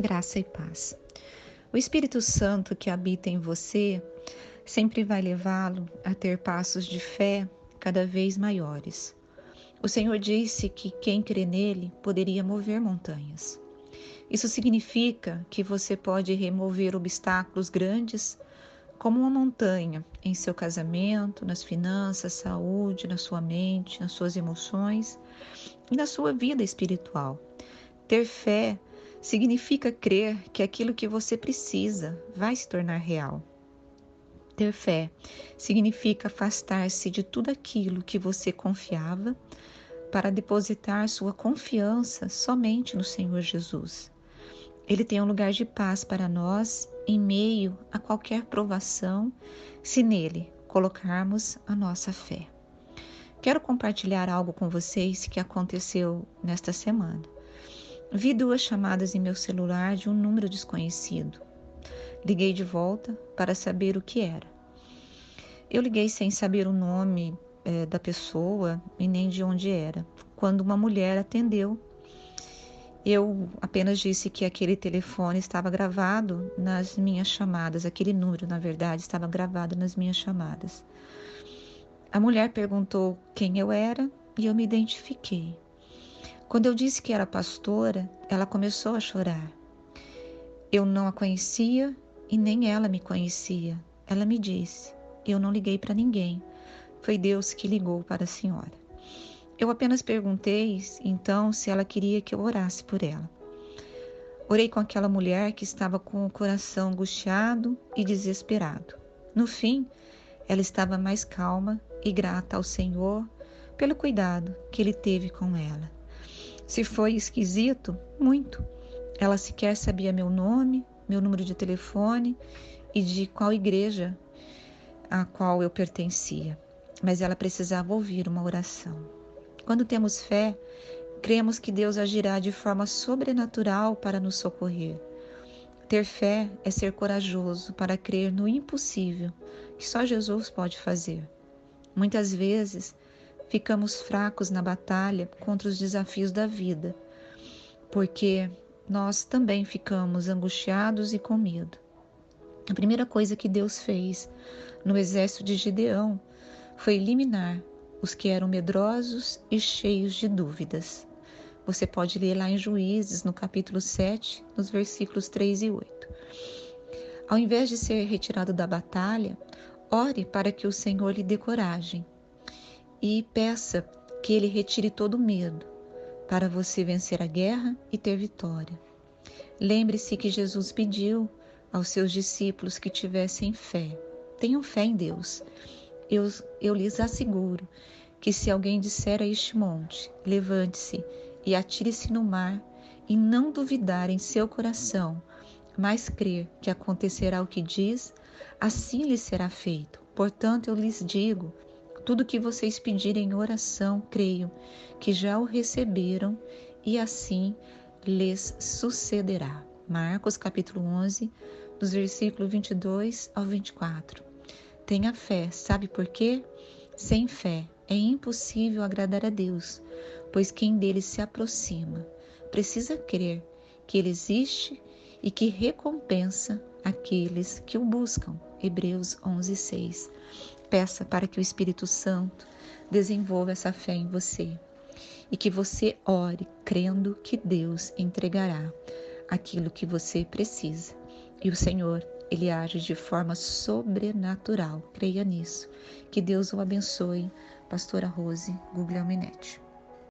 graça e paz. O Espírito Santo que habita em você sempre vai levá-lo a ter passos de fé cada vez maiores. O Senhor disse que quem crê nele poderia mover montanhas. Isso significa que você pode remover obstáculos grandes, como uma montanha, em seu casamento, nas finanças, saúde, na sua mente, nas suas emoções e na sua vida espiritual. Ter fé significa crer que aquilo que você precisa vai se tornar real. Ter fé significa afastar-se de tudo aquilo que você confiava para depositar sua confiança somente no Senhor Jesus. Ele tem um lugar de paz para nós em meio a qualquer provação, se nele colocarmos a nossa fé. Quero compartilhar algo com vocês que aconteceu nesta semana. Vi duas chamadas em meu celular de um número desconhecido. Liguei de volta para saber o que era. Eu liguei sem saber o nome é, da pessoa e nem de onde era. Quando uma mulher atendeu, eu apenas disse que aquele telefone estava gravado nas minhas chamadas, aquele número, na verdade, estava gravado nas minhas chamadas. A mulher perguntou quem eu era e eu me identifiquei. Quando eu disse que era pastora, ela começou a chorar. Eu não a conhecia e nem ela me conhecia. Ela me disse: Eu não liguei para ninguém. Foi Deus que ligou para a senhora. Eu apenas perguntei então se ela queria que eu orasse por ela. Orei com aquela mulher que estava com o coração angustiado e desesperado. No fim, ela estava mais calma e grata ao Senhor pelo cuidado que ele teve com ela. Se foi esquisito, muito. Ela sequer sabia meu nome, meu número de telefone e de qual igreja a qual eu pertencia, mas ela precisava ouvir uma oração. Quando temos fé, cremos que Deus agirá de forma sobrenatural para nos socorrer. Ter fé é ser corajoso para crer no impossível que só Jesus pode fazer. Muitas vezes ficamos fracos na batalha contra os desafios da vida, porque nós também ficamos angustiados e com medo. A primeira coisa que Deus fez no exército de Gideão foi eliminar os que eram medrosos e cheios de dúvidas. Você pode ler lá em Juízes, no capítulo 7, nos versículos 3 e 8. Ao invés de ser retirado da batalha, ore para que o Senhor lhe dê coragem e peça que Ele retire todo medo para você vencer a guerra e ter vitória. Lembre-se que Jesus pediu aos seus discípulos que tivessem fé. Tenham fé em Deus. Eu, eu lhes asseguro que se alguém disser a este monte, levante-se e atire-se no mar, e não duvidar em seu coração, mas crer que acontecerá o que diz, assim lhe será feito. Portanto, eu lhes digo tudo que vocês pedirem em oração, creio que já o receberam e assim lhes sucederá. Marcos capítulo 11, dos versículos 22 ao 24. Tenha fé, sabe por quê? Sem fé é impossível agradar a Deus, pois quem dele se aproxima precisa crer que ele existe e que recompensa aqueles que o buscam. Hebreus 11, 6. Peça para que o Espírito Santo desenvolva essa fé em você e que você ore crendo que Deus entregará aquilo que você precisa. E o Senhor, ele age de forma sobrenatural. Creia nisso. Que Deus o abençoe. Pastora Rose Guglielminetti.